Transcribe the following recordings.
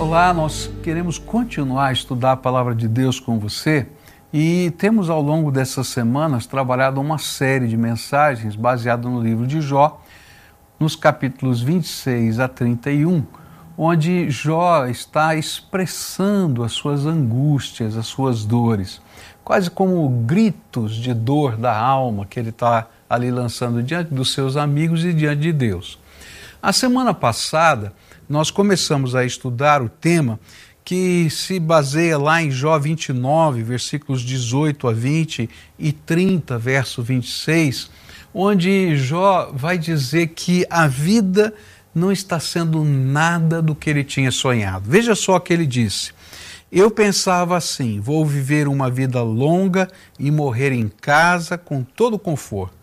Olá, nós queremos continuar a estudar a palavra de Deus com você e temos ao longo dessas semanas trabalhado uma série de mensagens baseada no livro de Jó, nos capítulos 26 a 31, onde Jó está expressando as suas angústias, as suas dores, quase como gritos de dor da alma que ele está ali lançando diante dos seus amigos e diante de Deus. A semana passada, nós começamos a estudar o tema que se baseia lá em Jó 29, versículos 18 a 20 e 30, verso 26, onde Jó vai dizer que a vida não está sendo nada do que ele tinha sonhado. Veja só o que ele disse. Eu pensava assim: vou viver uma vida longa e morrer em casa com todo conforto.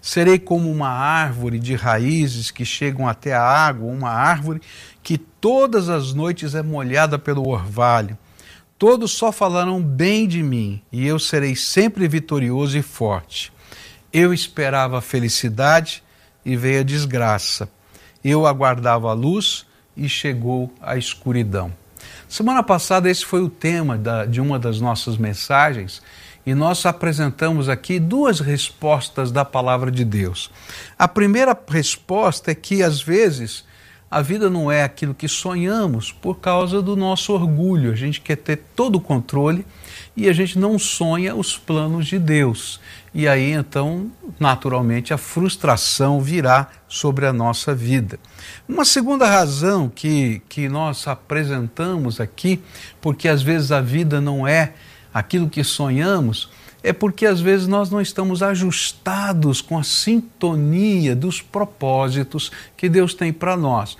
Serei como uma árvore de raízes que chegam até a água, uma árvore que todas as noites é molhada pelo orvalho. Todos só falarão bem de mim, e eu serei sempre vitorioso e forte. Eu esperava a felicidade e veio a desgraça. Eu aguardava a luz e chegou a escuridão. Semana passada, esse foi o tema de uma das nossas mensagens e nós apresentamos aqui duas respostas da palavra de Deus. A primeira resposta é que, às vezes, a vida não é aquilo que sonhamos por causa do nosso orgulho. A gente quer ter todo o controle e a gente não sonha os planos de Deus. E aí, então, naturalmente, a frustração virá sobre a nossa vida. Uma segunda razão que, que nós apresentamos aqui, porque às vezes a vida não é aquilo que sonhamos, é porque às vezes nós não estamos ajustados com a sintonia dos propósitos que Deus tem para nós.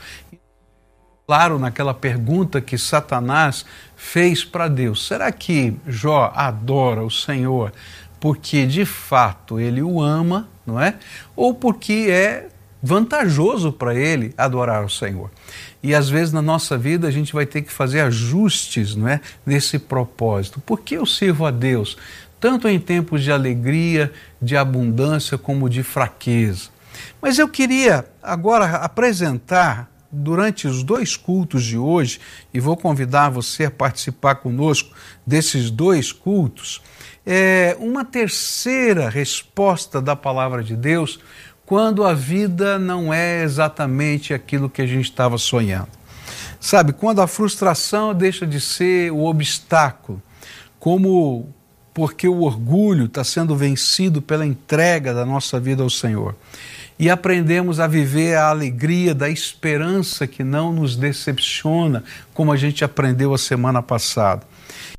Claro, naquela pergunta que Satanás fez para Deus: será que Jó adora o Senhor porque de fato ele o ama, não é? Ou porque é vantajoso para ele adorar o Senhor? E às vezes na nossa vida a gente vai ter que fazer ajustes não é, nesse propósito. Por que eu sirvo a Deus? Tanto em tempos de alegria, de abundância, como de fraqueza. Mas eu queria agora apresentar, durante os dois cultos de hoje, e vou convidar você a participar conosco desses dois cultos, é, uma terceira resposta da palavra de Deus quando a vida não é exatamente aquilo que a gente estava sonhando. Sabe, quando a frustração deixa de ser o obstáculo, como porque o orgulho está sendo vencido pela entrega da nossa vida ao Senhor. E aprendemos a viver a alegria da esperança que não nos decepciona, como a gente aprendeu a semana passada.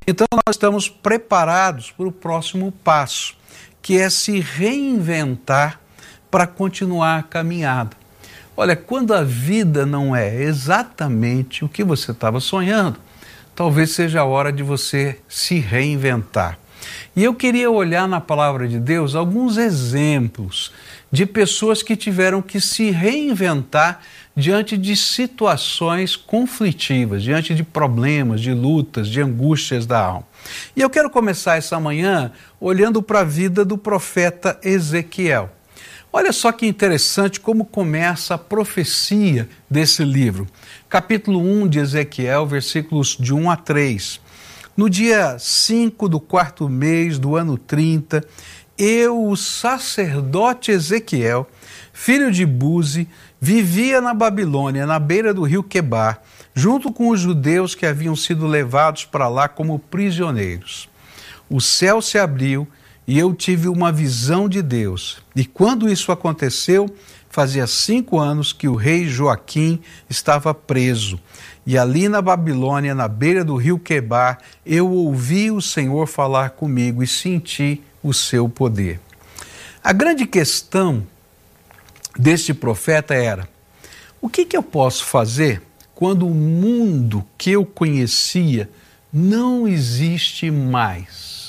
Então, nós estamos preparados para o próximo passo, que é se reinventar para continuar a caminhada. Olha, quando a vida não é exatamente o que você estava sonhando, talvez seja a hora de você se reinventar. E eu queria olhar na palavra de Deus alguns exemplos de pessoas que tiveram que se reinventar diante de situações conflitivas, diante de problemas, de lutas, de angústias da alma. E eu quero começar essa manhã olhando para a vida do profeta Ezequiel. Olha só que interessante como começa a profecia desse livro. Capítulo 1 de Ezequiel, versículos de 1 a 3. No dia 5 do quarto mês do ano 30, eu, o sacerdote Ezequiel, filho de Buzi, vivia na Babilônia, na beira do rio Quebar, junto com os judeus que haviam sido levados para lá como prisioneiros. O céu se abriu e eu tive uma visão de Deus. E quando isso aconteceu, fazia cinco anos que o rei Joaquim estava preso. E ali na Babilônia, na beira do rio Quebar, eu ouvi o Senhor falar comigo e senti o seu poder. A grande questão deste profeta era: o que, que eu posso fazer quando o mundo que eu conhecia não existe mais?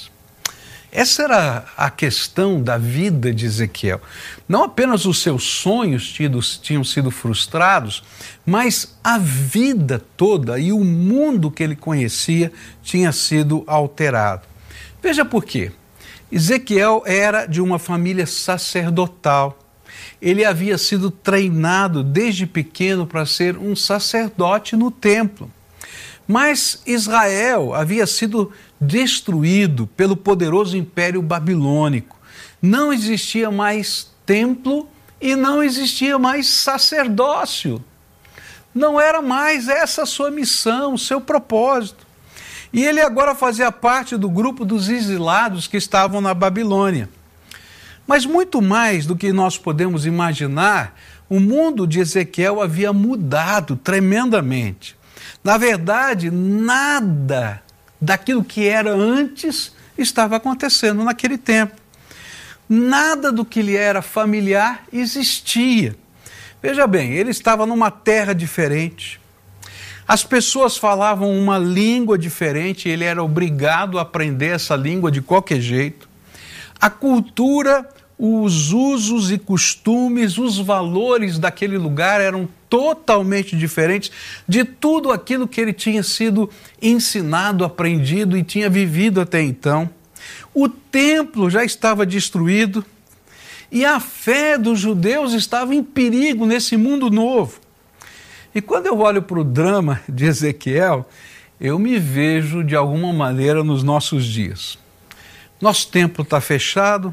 Essa era a questão da vida de Ezequiel. Não apenas os seus sonhos tinham sido frustrados, mas a vida toda e o mundo que ele conhecia tinha sido alterado. Veja por quê. Ezequiel era de uma família sacerdotal. Ele havia sido treinado desde pequeno para ser um sacerdote no templo. Mas Israel havia sido destruído pelo poderoso império babilônico. Não existia mais templo e não existia mais sacerdócio. Não era mais essa a sua missão, o seu propósito. E ele agora fazia parte do grupo dos exilados que estavam na Babilônia. Mas muito mais do que nós podemos imaginar, o mundo de Ezequiel havia mudado tremendamente. Na verdade, nada daquilo que era antes estava acontecendo naquele tempo. Nada do que lhe era familiar existia. Veja bem, ele estava numa terra diferente. As pessoas falavam uma língua diferente, ele era obrigado a aprender essa língua de qualquer jeito. A cultura, os usos e costumes, os valores daquele lugar eram totalmente diferentes de tudo aquilo que ele tinha sido ensinado, aprendido e tinha vivido até então. O templo já estava destruído, e a fé dos judeus estava em perigo nesse mundo novo. E quando eu olho para o drama de Ezequiel, eu me vejo de alguma maneira nos nossos dias. Nosso templo está fechado.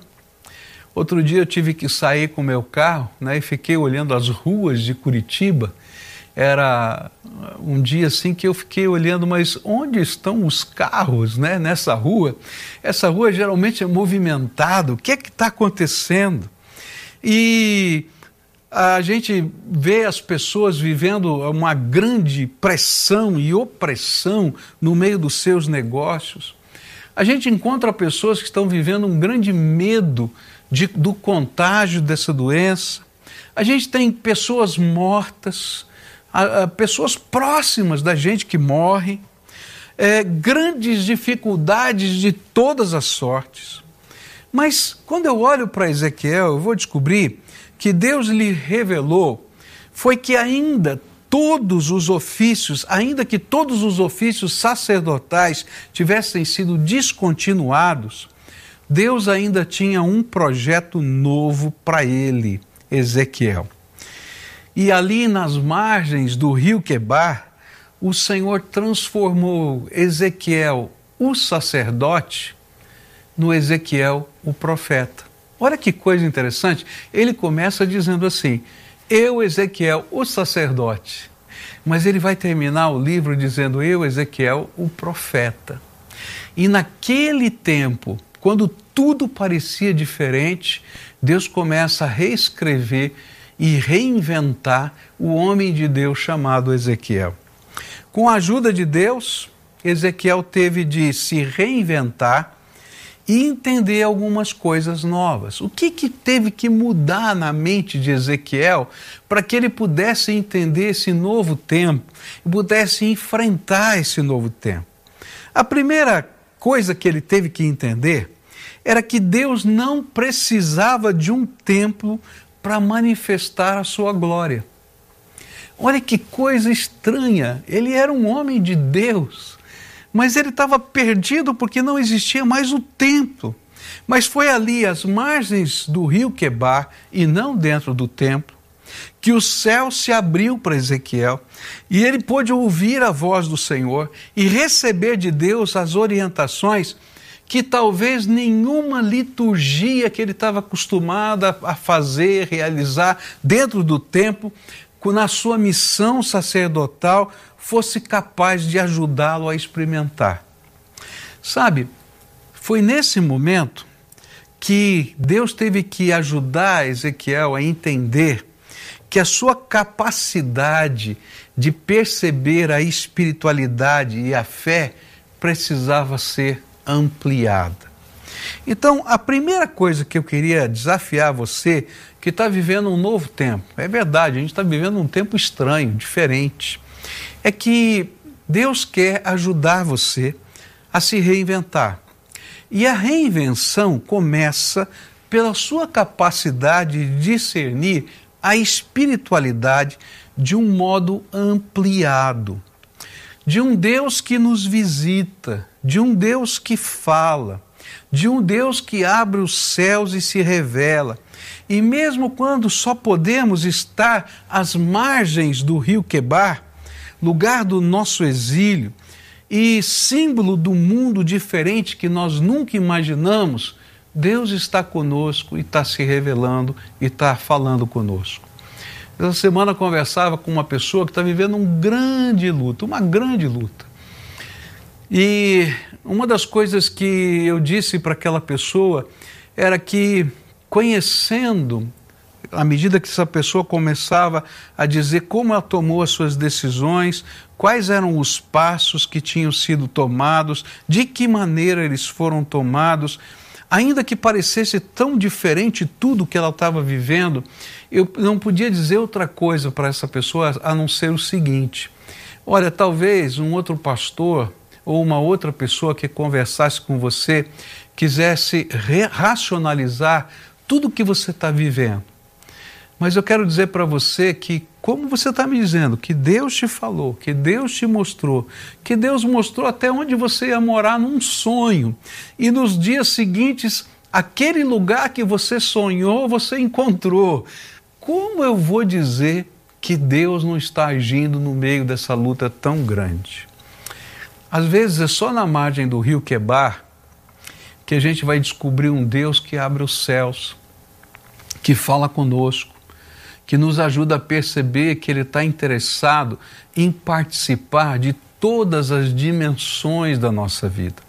Outro dia eu tive que sair com meu carro né, e fiquei olhando as ruas de Curitiba. Era um dia assim que eu fiquei olhando, mas onde estão os carros né, nessa rua? Essa rua geralmente é movimentada, o que é que está acontecendo? E a gente vê as pessoas vivendo uma grande pressão e opressão no meio dos seus negócios. A gente encontra pessoas que estão vivendo um grande medo de, do contágio dessa doença. A gente tem pessoas mortas, a, a, pessoas próximas da gente que morrem, é, grandes dificuldades de todas as sortes. Mas quando eu olho para Ezequiel, eu vou descobrir que Deus lhe revelou foi que ainda todos os ofícios, ainda que todos os ofícios sacerdotais tivessem sido descontinuados, Deus ainda tinha um projeto novo para ele, Ezequiel. E ali nas margens do rio Quebar, o Senhor transformou Ezequiel, o sacerdote, no Ezequiel, o profeta. Olha que coisa interessante. Ele começa dizendo assim: Eu, Ezequiel, o sacerdote. Mas ele vai terminar o livro dizendo: Eu, Ezequiel, o profeta. E naquele tempo, quando tudo parecia diferente, Deus começa a reescrever e reinventar o homem de Deus chamado Ezequiel. Com a ajuda de Deus, Ezequiel teve de se reinventar e entender algumas coisas novas. O que, que teve que mudar na mente de Ezequiel para que ele pudesse entender esse novo tempo e pudesse enfrentar esse novo tempo? A primeira coisa que ele teve que entender era que Deus não precisava de um templo para manifestar a sua glória. Olha que coisa estranha! Ele era um homem de Deus mas ele estava perdido porque não existia mais o templo. Mas foi ali, às margens do rio Quebar, e não dentro do templo, que o céu se abriu para Ezequiel e ele pôde ouvir a voz do Senhor e receber de Deus as orientações que talvez nenhuma liturgia que ele estava acostumado a fazer, realizar dentro do templo, na sua missão sacerdotal, fosse capaz de ajudá-lo a experimentar. Sabe, foi nesse momento que Deus teve que ajudar Ezequiel a entender que a sua capacidade de perceber a espiritualidade e a fé precisava ser ampliada. Então, a primeira coisa que eu queria desafiar você que está vivendo um novo tempo, é verdade, a gente está vivendo um tempo estranho, diferente é que Deus quer ajudar você a se reinventar. E a reinvenção começa pela sua capacidade de discernir a espiritualidade de um modo ampliado, de um Deus que nos visita, de um Deus que fala, de um Deus que abre os céus e se revela. E mesmo quando só podemos estar às margens do rio Quebar, lugar do nosso exílio e símbolo do mundo diferente que nós nunca imaginamos, Deus está conosco e está se revelando e está falando conosco. Essa semana conversava com uma pessoa que está vivendo um grande luta, uma grande luta. E uma das coisas que eu disse para aquela pessoa era que, conhecendo, à medida que essa pessoa começava a dizer como ela tomou as suas decisões, quais eram os passos que tinham sido tomados, de que maneira eles foram tomados, ainda que parecesse tão diferente tudo que ela estava vivendo, eu não podia dizer outra coisa para essa pessoa a não ser o seguinte: olha, talvez um outro pastor ou uma outra pessoa que conversasse com você quisesse racionalizar tudo que você está vivendo. Mas eu quero dizer para você que, como você está me dizendo, que Deus te falou, que Deus te mostrou, que Deus mostrou até onde você ia morar num sonho, e nos dias seguintes, aquele lugar que você sonhou, você encontrou. Como eu vou dizer que Deus não está agindo no meio dessa luta tão grande? Às vezes é só na margem do rio Quebar que a gente vai descobrir um Deus que abre os céus, que fala conosco, que nos ajuda a perceber que Ele está interessado em participar de todas as dimensões da nossa vida.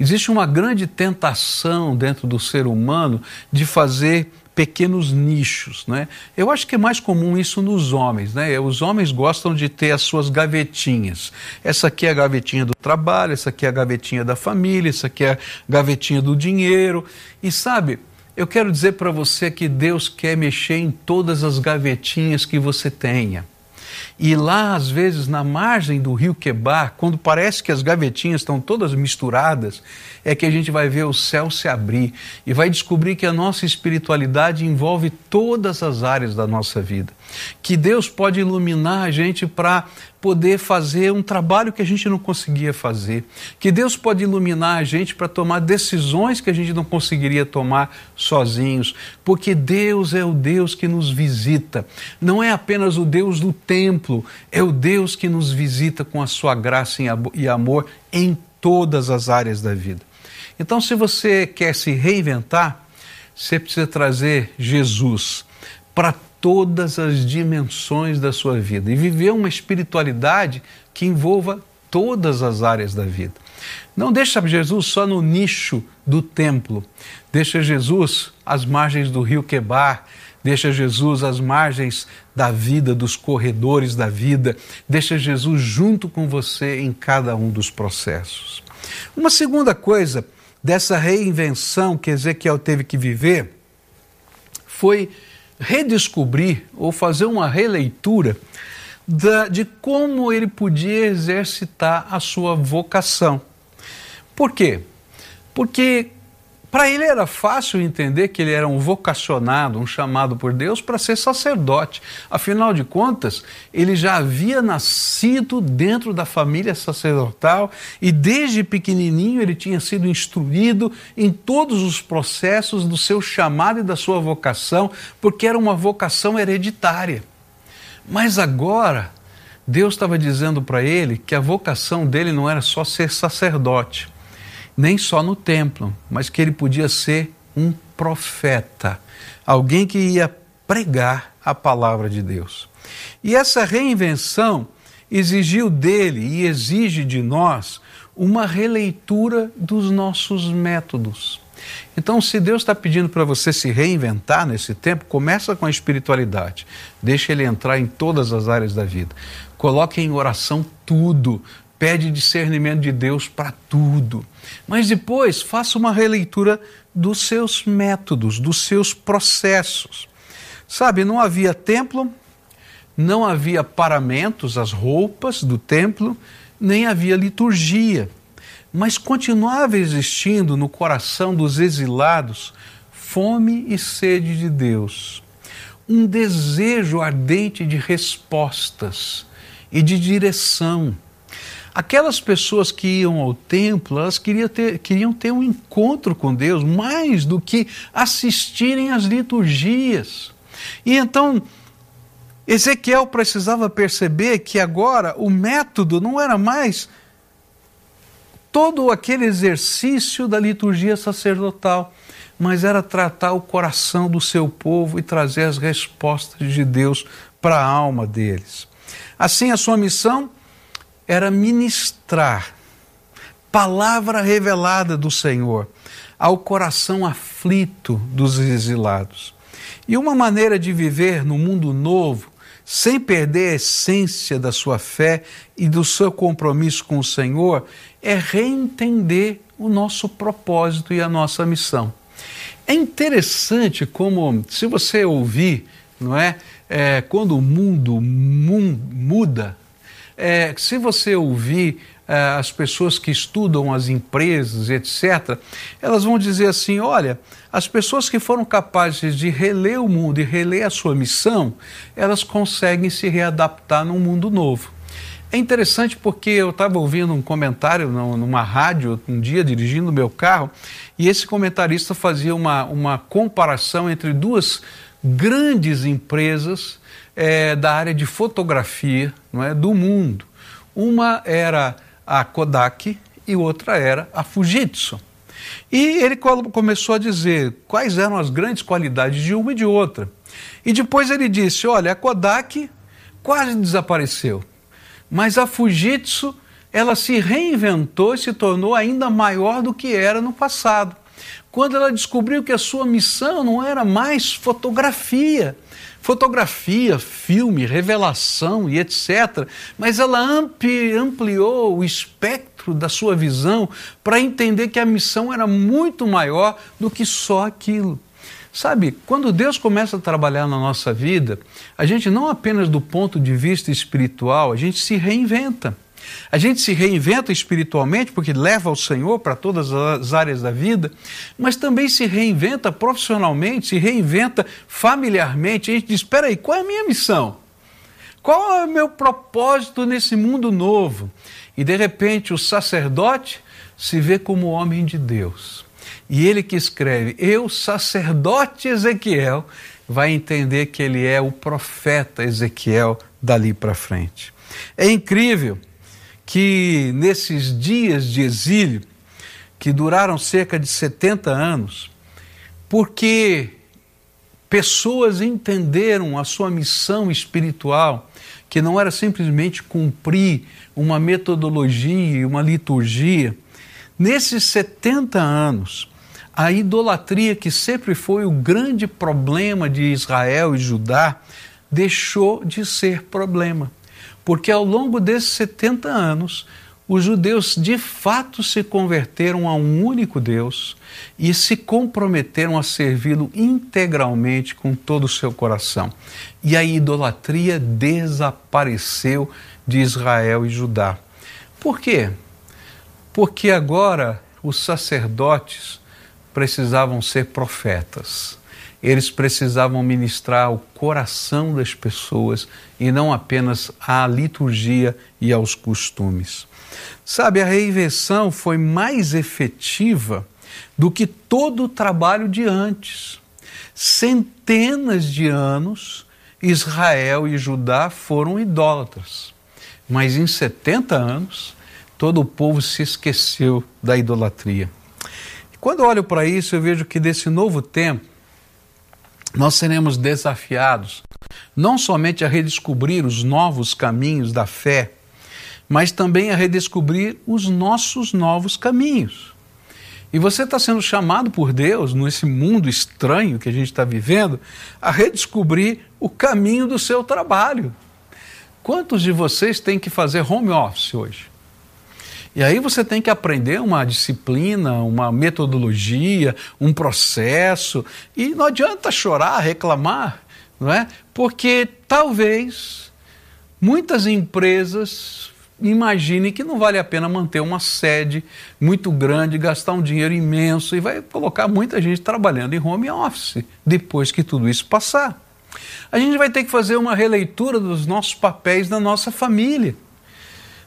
Existe uma grande tentação dentro do ser humano de fazer pequenos nichos, né? Eu acho que é mais comum isso nos homens, né? Os homens gostam de ter as suas gavetinhas. Essa aqui é a gavetinha do trabalho, essa aqui é a gavetinha da família, essa aqui é a gavetinha do dinheiro. E sabe, eu quero dizer para você que Deus quer mexer em todas as gavetinhas que você tenha. E lá, às vezes, na margem do rio Quebar, quando parece que as gavetinhas estão todas misturadas, é que a gente vai ver o céu se abrir e vai descobrir que a nossa espiritualidade envolve todas as áreas da nossa vida. Que Deus pode iluminar a gente para poder fazer um trabalho que a gente não conseguia fazer. Que Deus pode iluminar a gente para tomar decisões que a gente não conseguiria tomar sozinhos. Porque Deus é o Deus que nos visita. Não é apenas o Deus do templo, é o Deus que nos visita com a sua graça e amor em todas as áreas da vida. Então, se você quer se reinventar, você precisa trazer Jesus para todas as dimensões da sua vida e viver uma espiritualidade que envolva todas as áreas da vida. Não deixa Jesus só no nicho do templo. Deixa Jesus às margens do rio Quebar, deixa Jesus às margens da vida, dos corredores da vida, deixa Jesus junto com você em cada um dos processos. Uma segunda coisa dessa reinvenção que Ezequiel teve que viver foi redescobrir ou fazer uma releitura da, de como ele podia exercitar a sua vocação. Por quê? Porque para ele era fácil entender que ele era um vocacionado, um chamado por Deus para ser sacerdote. Afinal de contas, ele já havia nascido dentro da família sacerdotal e desde pequenininho ele tinha sido instruído em todos os processos do seu chamado e da sua vocação, porque era uma vocação hereditária. Mas agora, Deus estava dizendo para ele que a vocação dele não era só ser sacerdote nem só no templo, mas que ele podia ser um profeta, alguém que ia pregar a palavra de Deus. E essa reinvenção exigiu dele e exige de nós uma releitura dos nossos métodos. Então, se Deus está pedindo para você se reinventar nesse tempo, começa com a espiritualidade. Deixa Ele entrar em todas as áreas da vida. Coloque em oração tudo pede discernimento de Deus para tudo. Mas depois faça uma releitura dos seus métodos, dos seus processos. Sabe, não havia templo, não havia paramentos, as roupas do templo, nem havia liturgia. Mas continuava existindo no coração dos exilados fome e sede de Deus, um desejo ardente de respostas e de direção Aquelas pessoas que iam ao templo, elas queriam ter, queriam ter um encontro com Deus mais do que assistirem às liturgias. E então, Ezequiel precisava perceber que agora o método não era mais todo aquele exercício da liturgia sacerdotal, mas era tratar o coração do seu povo e trazer as respostas de Deus para a alma deles. Assim, a sua missão era ministrar palavra revelada do Senhor ao coração aflito dos exilados. E uma maneira de viver no mundo novo, sem perder a essência da sua fé e do seu compromisso com o Senhor, é reentender o nosso propósito e a nossa missão. É interessante como, se você ouvir, não é, é quando o mundo muda, é, se você ouvir é, as pessoas que estudam as empresas, etc., elas vão dizer assim: olha, as pessoas que foram capazes de reler o mundo e reler a sua missão, elas conseguem se readaptar num mundo novo. É interessante porque eu estava ouvindo um comentário numa rádio um dia dirigindo meu carro e esse comentarista fazia uma, uma comparação entre duas grandes empresas é, da área de fotografia não é, do mundo. Uma era a Kodak e outra era a Fujitsu. E ele começou a dizer quais eram as grandes qualidades de uma e de outra. E depois ele disse: olha, a Kodak quase desapareceu, mas a Fujitsu ela se reinventou e se tornou ainda maior do que era no passado. Quando ela descobriu que a sua missão não era mais fotografia, fotografia, filme, revelação e etc. Mas ela ampli, ampliou o espectro da sua visão para entender que a missão era muito maior do que só aquilo. Sabe, quando Deus começa a trabalhar na nossa vida, a gente não apenas do ponto de vista espiritual, a gente se reinventa. A gente se reinventa espiritualmente porque leva o Senhor para todas as áreas da vida, mas também se reinventa profissionalmente, se reinventa familiarmente. A gente diz: espera aí, qual é a minha missão? Qual é o meu propósito nesse mundo novo? E de repente o sacerdote se vê como homem de Deus. E ele que escreve, eu, sacerdote Ezequiel, vai entender que ele é o profeta Ezequiel dali para frente. É incrível que nesses dias de exílio, que duraram cerca de 70 anos, porque pessoas entenderam a sua missão espiritual, que não era simplesmente cumprir uma metodologia e uma liturgia. Nesses 70 anos, a idolatria, que sempre foi o grande problema de Israel e Judá, deixou de ser problema porque ao longo desses 70 anos, os judeus de fato se converteram a um único Deus e se comprometeram a servi-lo integralmente com todo o seu coração. E a idolatria desapareceu de Israel e Judá. Por quê? Porque agora os sacerdotes precisavam ser profetas eles precisavam ministrar ao coração das pessoas e não apenas à liturgia e aos costumes. Sabe, a reinvenção foi mais efetiva do que todo o trabalho de antes. Centenas de anos, Israel e Judá foram idólatras, mas em 70 anos, todo o povo se esqueceu da idolatria. Quando olho para isso, eu vejo que desse novo tempo, nós seremos desafiados não somente a redescobrir os novos caminhos da fé, mas também a redescobrir os nossos novos caminhos. E você está sendo chamado por Deus, nesse mundo estranho que a gente está vivendo, a redescobrir o caminho do seu trabalho. Quantos de vocês têm que fazer home office hoje? E aí você tem que aprender uma disciplina, uma metodologia, um processo. E não adianta chorar, reclamar, não é? Porque talvez muitas empresas imaginem que não vale a pena manter uma sede muito grande, gastar um dinheiro imenso e vai colocar muita gente trabalhando em home office depois que tudo isso passar. A gente vai ter que fazer uma releitura dos nossos papéis na nossa família.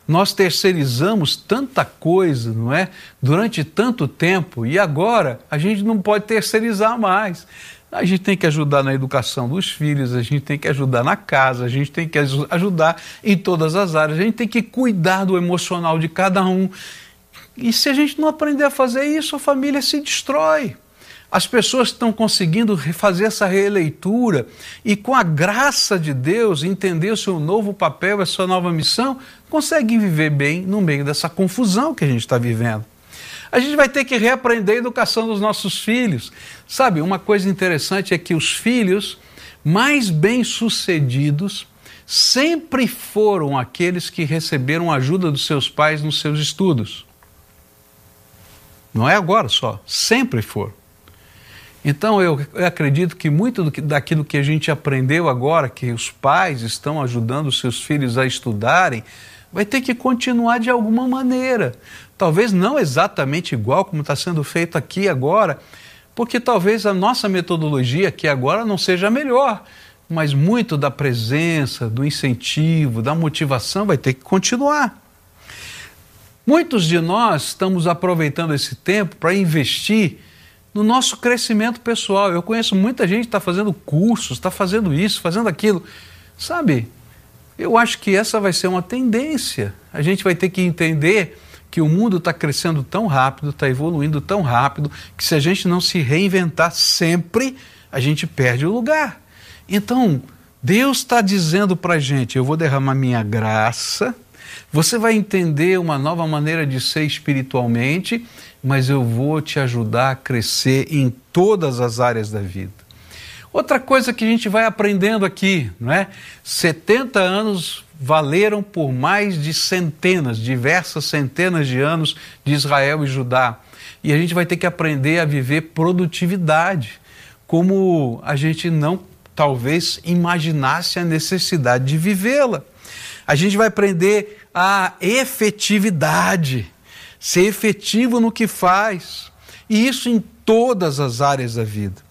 Nós terceirizamos tanta coisa, não é? Durante tanto tempo e agora a gente não pode terceirizar mais. A gente tem que ajudar na educação dos filhos, a gente tem que ajudar na casa, a gente tem que ajudar em todas as áreas, a gente tem que cuidar do emocional de cada um. E se a gente não aprender a fazer isso, a família se destrói. As pessoas estão conseguindo fazer essa releitura e, com a graça de Deus, entender o seu novo papel, a sua nova missão, conseguem viver bem no meio dessa confusão que a gente está vivendo. A gente vai ter que reaprender a educação dos nossos filhos. Sabe, uma coisa interessante é que os filhos mais bem-sucedidos sempre foram aqueles que receberam ajuda dos seus pais nos seus estudos. Não é agora só, sempre foram. Então eu, eu acredito que muito do que, daquilo que a gente aprendeu agora, que os pais estão ajudando os seus filhos a estudarem, vai ter que continuar de alguma maneira. Talvez não exatamente igual como está sendo feito aqui agora, porque talvez a nossa metodologia aqui agora não seja a melhor, mas muito da presença, do incentivo, da motivação vai ter que continuar. Muitos de nós estamos aproveitando esse tempo para investir no nosso crescimento pessoal. Eu conheço muita gente que está fazendo cursos, está fazendo isso, fazendo aquilo. Sabe, eu acho que essa vai ser uma tendência. A gente vai ter que entender que o mundo está crescendo tão rápido, está evoluindo tão rápido, que se a gente não se reinventar sempre, a gente perde o lugar. Então, Deus está dizendo para a gente: eu vou derramar minha graça, você vai entender uma nova maneira de ser espiritualmente mas eu vou te ajudar a crescer em todas as áreas da vida. Outra coisa que a gente vai aprendendo aqui, não é? 70 anos valeram por mais de centenas, diversas centenas de anos de Israel e Judá. E a gente vai ter que aprender a viver produtividade, como a gente não talvez imaginasse a necessidade de vivê-la. A gente vai aprender a efetividade ser efetivo no que faz, e isso em todas as áreas da vida.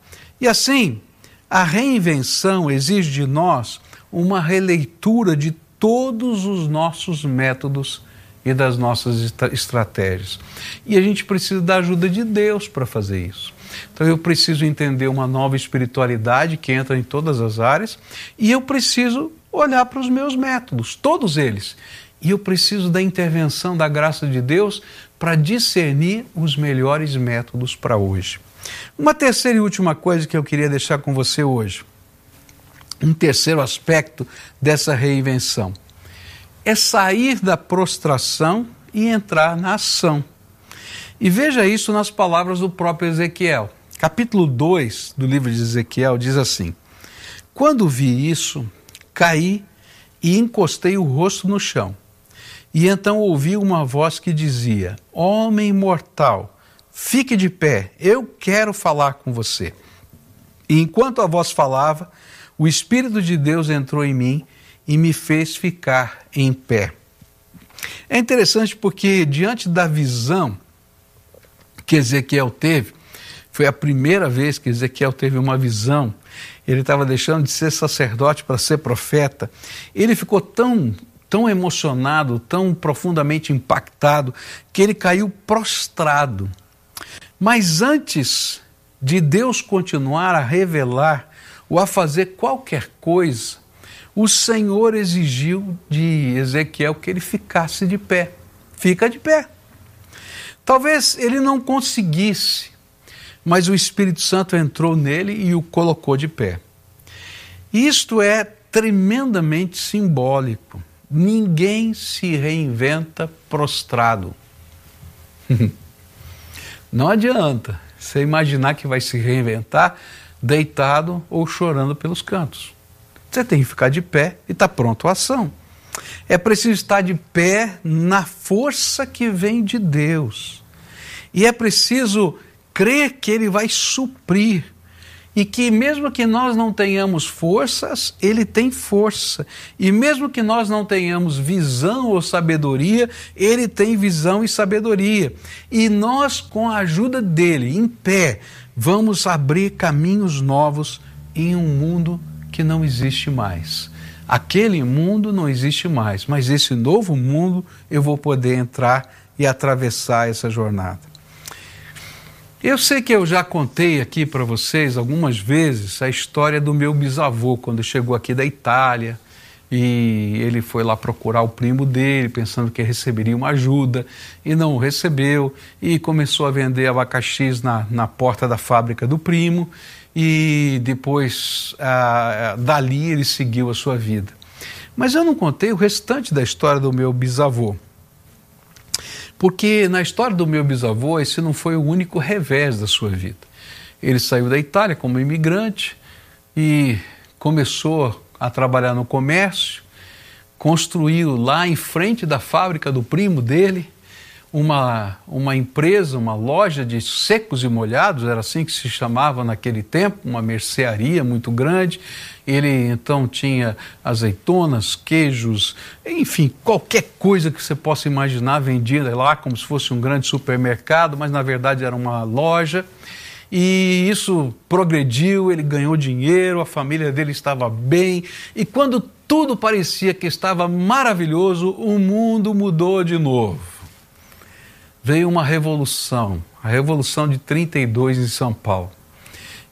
E assim, a reinvenção exige de nós uma releitura de todos os nossos métodos e das nossas estratégias. E a gente precisa da ajuda de Deus para fazer isso. Então eu preciso entender uma nova espiritualidade que entra em todas as áreas e eu preciso olhar para os meus métodos, todos eles, e eu preciso da intervenção da graça de Deus para discernir os melhores métodos para hoje. Uma terceira e última coisa que eu queria deixar com você hoje, um terceiro aspecto dessa reinvenção, é sair da prostração e entrar na ação. E veja isso nas palavras do próprio Ezequiel. Capítulo 2 do livro de Ezequiel diz assim: Quando vi isso, caí e encostei o rosto no chão e então ouvi uma voz que dizia: Homem mortal, fique de pé, eu quero falar com você. E enquanto a voz falava, o Espírito de Deus entrou em mim e me fez ficar em pé. É interessante porque, diante da visão que Ezequiel teve, foi a primeira vez que Ezequiel teve uma visão. Ele estava deixando de ser sacerdote para ser profeta. Ele ficou tão tão emocionado, tão profundamente impactado, que ele caiu prostrado. Mas antes de Deus continuar a revelar ou a fazer qualquer coisa, o Senhor exigiu de Ezequiel que ele ficasse de pé. Fica de pé. Talvez ele não conseguisse, mas o Espírito Santo entrou nele e o colocou de pé. Isto é tremendamente simbólico. Ninguém se reinventa prostrado. Não adianta você imaginar que vai se reinventar deitado ou chorando pelos cantos. Você tem que ficar de pé e estar tá pronto à ação. É preciso estar de pé na força que vem de Deus. E é preciso crer que Ele vai suprir e que mesmo que nós não tenhamos forças, ele tem força. E mesmo que nós não tenhamos visão ou sabedoria, ele tem visão e sabedoria. E nós, com a ajuda dele, em pé, vamos abrir caminhos novos em um mundo que não existe mais. Aquele mundo não existe mais, mas esse novo mundo eu vou poder entrar e atravessar essa jornada. Eu sei que eu já contei aqui para vocês algumas vezes a história do meu bisavô quando chegou aqui da Itália e ele foi lá procurar o primo dele, pensando que receberia uma ajuda, e não recebeu, e começou a vender abacaxis na, na porta da fábrica do primo, e depois ah, dali ele seguiu a sua vida. Mas eu não contei o restante da história do meu bisavô. Porque na história do meu bisavô, esse não foi o único revés da sua vida. Ele saiu da Itália como imigrante e começou a trabalhar no comércio, construiu lá em frente da fábrica do primo dele uma, uma empresa, uma loja de secos e molhados, era assim que se chamava naquele tempo, uma mercearia muito grande. Ele então tinha azeitonas, queijos, enfim, qualquer coisa que você possa imaginar vendida lá como se fosse um grande supermercado, mas na verdade era uma loja. E isso progrediu, ele ganhou dinheiro, a família dele estava bem, e quando tudo parecia que estava maravilhoso, o mundo mudou de novo. Veio uma revolução, a Revolução de 32 em São Paulo.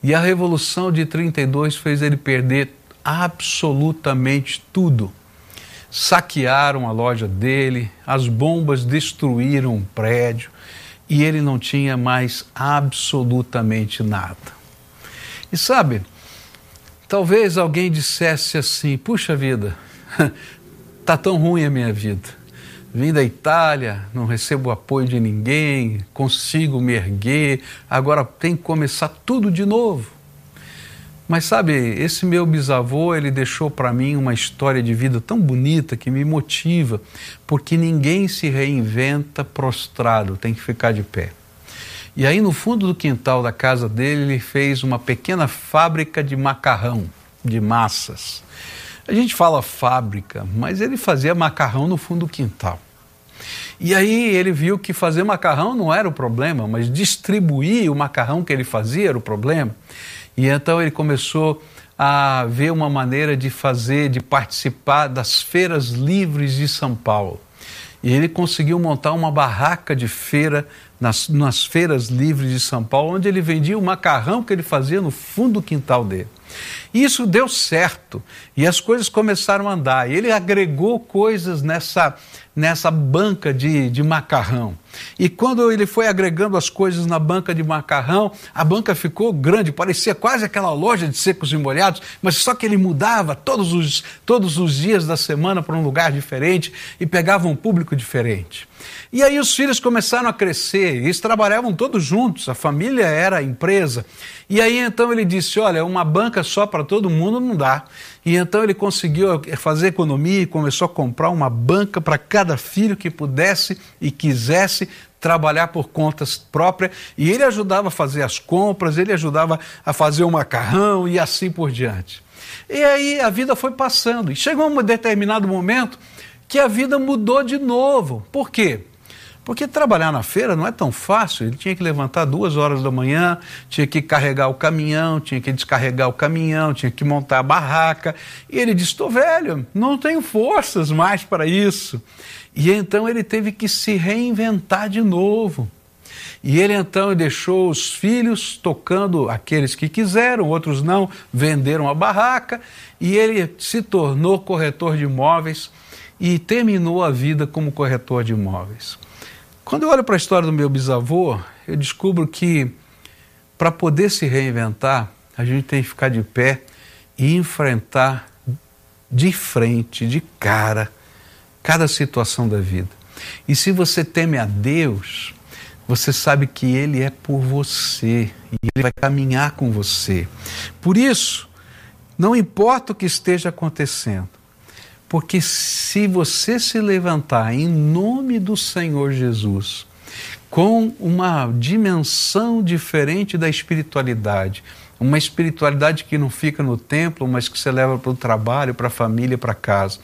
E a Revolução de 32 fez ele perder absolutamente tudo. Saquearam a loja dele, as bombas destruíram um prédio, e ele não tinha mais absolutamente nada. E sabe, talvez alguém dissesse assim: puxa vida, tá tão ruim a minha vida. Vim da Itália, não recebo apoio de ninguém, consigo me erguer, agora tem que começar tudo de novo. Mas sabe, esse meu bisavô, ele deixou para mim uma história de vida tão bonita que me motiva, porque ninguém se reinventa prostrado, tem que ficar de pé. E aí no fundo do quintal da casa dele, ele fez uma pequena fábrica de macarrão, de massas. A gente fala fábrica, mas ele fazia macarrão no fundo do quintal. E aí ele viu que fazer macarrão não era o problema, mas distribuir o macarrão que ele fazia era o problema. E então ele começou a ver uma maneira de fazer, de participar das feiras livres de São Paulo. E ele conseguiu montar uma barraca de feira nas, nas feiras livres de São Paulo, onde ele vendia o macarrão que ele fazia no fundo do quintal dele. E isso deu certo e as coisas começaram a andar. E ele agregou coisas nessa, nessa banca de, de macarrão. E quando ele foi agregando as coisas na banca de macarrão, a banca ficou grande, parecia quase aquela loja de secos e molhados, mas só que ele mudava todos os, todos os dias da semana para um lugar diferente e pegava um público diferente. E aí os filhos começaram a crescer, eles trabalhavam todos juntos, a família era a empresa. E aí então ele disse: Olha, uma banca só para todo mundo não dá. E então ele conseguiu fazer economia e começou a comprar uma banca para cada filho que pudesse e quisesse trabalhar por conta própria. E ele ajudava a fazer as compras, ele ajudava a fazer o macarrão e assim por diante. E aí a vida foi passando. E chegou um determinado momento que a vida mudou de novo. Por quê? Porque trabalhar na feira não é tão fácil. Ele tinha que levantar duas horas da manhã, tinha que carregar o caminhão, tinha que descarregar o caminhão, tinha que montar a barraca. E ele disse: Estou velho, não tenho forças mais para isso. E então ele teve que se reinventar de novo. E ele então deixou os filhos tocando aqueles que quiseram, outros não, venderam a barraca, e ele se tornou corretor de imóveis e terminou a vida como corretor de imóveis. Quando eu olho para a história do meu bisavô, eu descubro que para poder se reinventar, a gente tem que ficar de pé e enfrentar de frente, de cara, cada situação da vida. E se você teme a Deus, você sabe que Ele é por você e Ele vai caminhar com você. Por isso, não importa o que esteja acontecendo, porque se você se levantar em nome do Senhor Jesus, com uma dimensão diferente da espiritualidade, uma espiritualidade que não fica no templo, mas que você leva para o trabalho, para a família, para casa,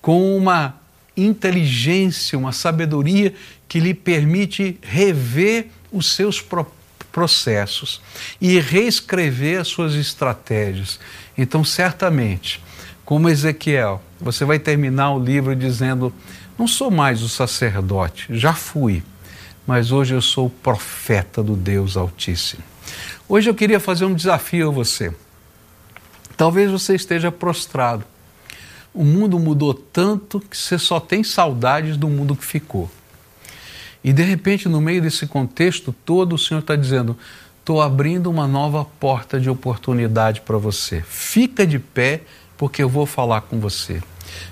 com uma inteligência, uma sabedoria que lhe permite rever os seus processos e reescrever as suas estratégias. Então, certamente, como Ezequiel, você vai terminar o livro dizendo: Não sou mais o sacerdote, já fui, mas hoje eu sou profeta do Deus Altíssimo. Hoje eu queria fazer um desafio a você. Talvez você esteja prostrado. O mundo mudou tanto que você só tem saudades do mundo que ficou. E de repente, no meio desse contexto todo, o Senhor está dizendo: estou abrindo uma nova porta de oportunidade para você. Fica de pé, porque eu vou falar com você.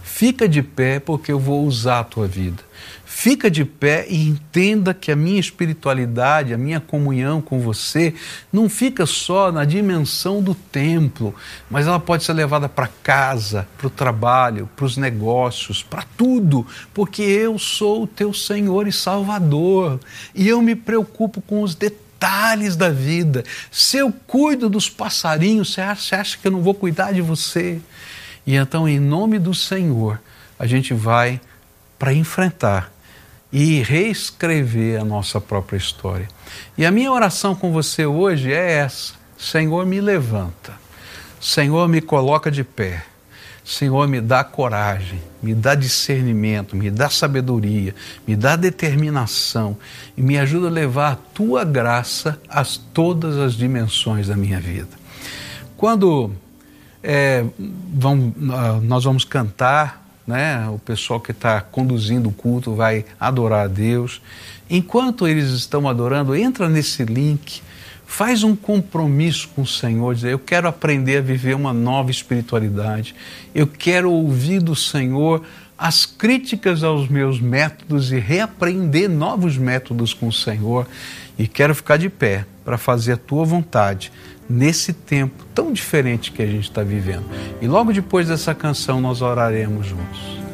Fica de pé, porque eu vou usar a tua vida. Fica de pé e entenda que a minha espiritualidade, a minha comunhão com você, não fica só na dimensão do templo, mas ela pode ser levada para casa, para o trabalho, para os negócios, para tudo, porque eu sou o teu Senhor e Salvador e eu me preocupo com os detalhes da vida. Se eu cuido dos passarinhos, você acha, que eu não vou cuidar de você? E então, em nome do Senhor, a gente vai para enfrentar e reescrever a nossa própria história. E a minha oração com você hoje é essa: Senhor, me levanta. Senhor, me coloca de pé. Senhor, me dá coragem, me dá discernimento, me dá sabedoria, me dá determinação e me ajuda a levar a tua graça a todas as dimensões da minha vida. Quando é, vão, nós vamos cantar né? O pessoal que está conduzindo o culto vai adorar a Deus. Enquanto eles estão adorando, entra nesse link, faz um compromisso com o Senhor, dizer: Eu quero aprender a viver uma nova espiritualidade, eu quero ouvir do Senhor as críticas aos meus métodos e reaprender novos métodos com o Senhor. E quero ficar de pé para fazer a tua vontade nesse tempo tão diferente que a gente está vivendo. E logo depois dessa canção nós oraremos juntos.